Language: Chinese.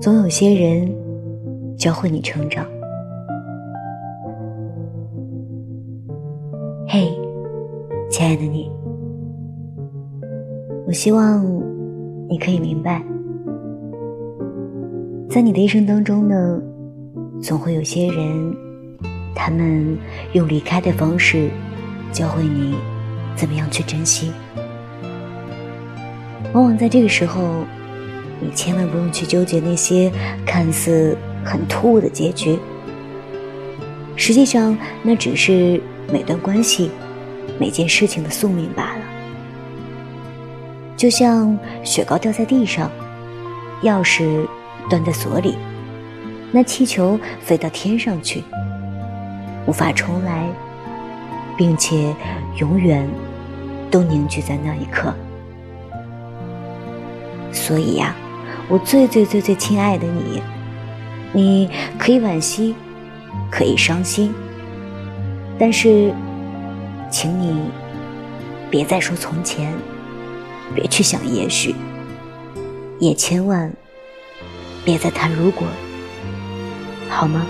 总有些人教会你成长。嘿，亲爱的你，我希望你可以明白，在你的一生当中呢，总会有些人，他们用离开的方式教会你怎么样去珍惜。往往在这个时候。你千万不用去纠结那些看似很突兀的结局，实际上那只是每段关系、每件事情的宿命罢了。就像雪糕掉在地上，钥匙断在锁里，那气球飞到天上去，无法重来，并且永远都凝聚在那一刻。所以呀。我最最最最亲爱的你，你可以惋惜，可以伤心，但是，请你别再说从前，别去想也许，也千万别再谈如果，好吗？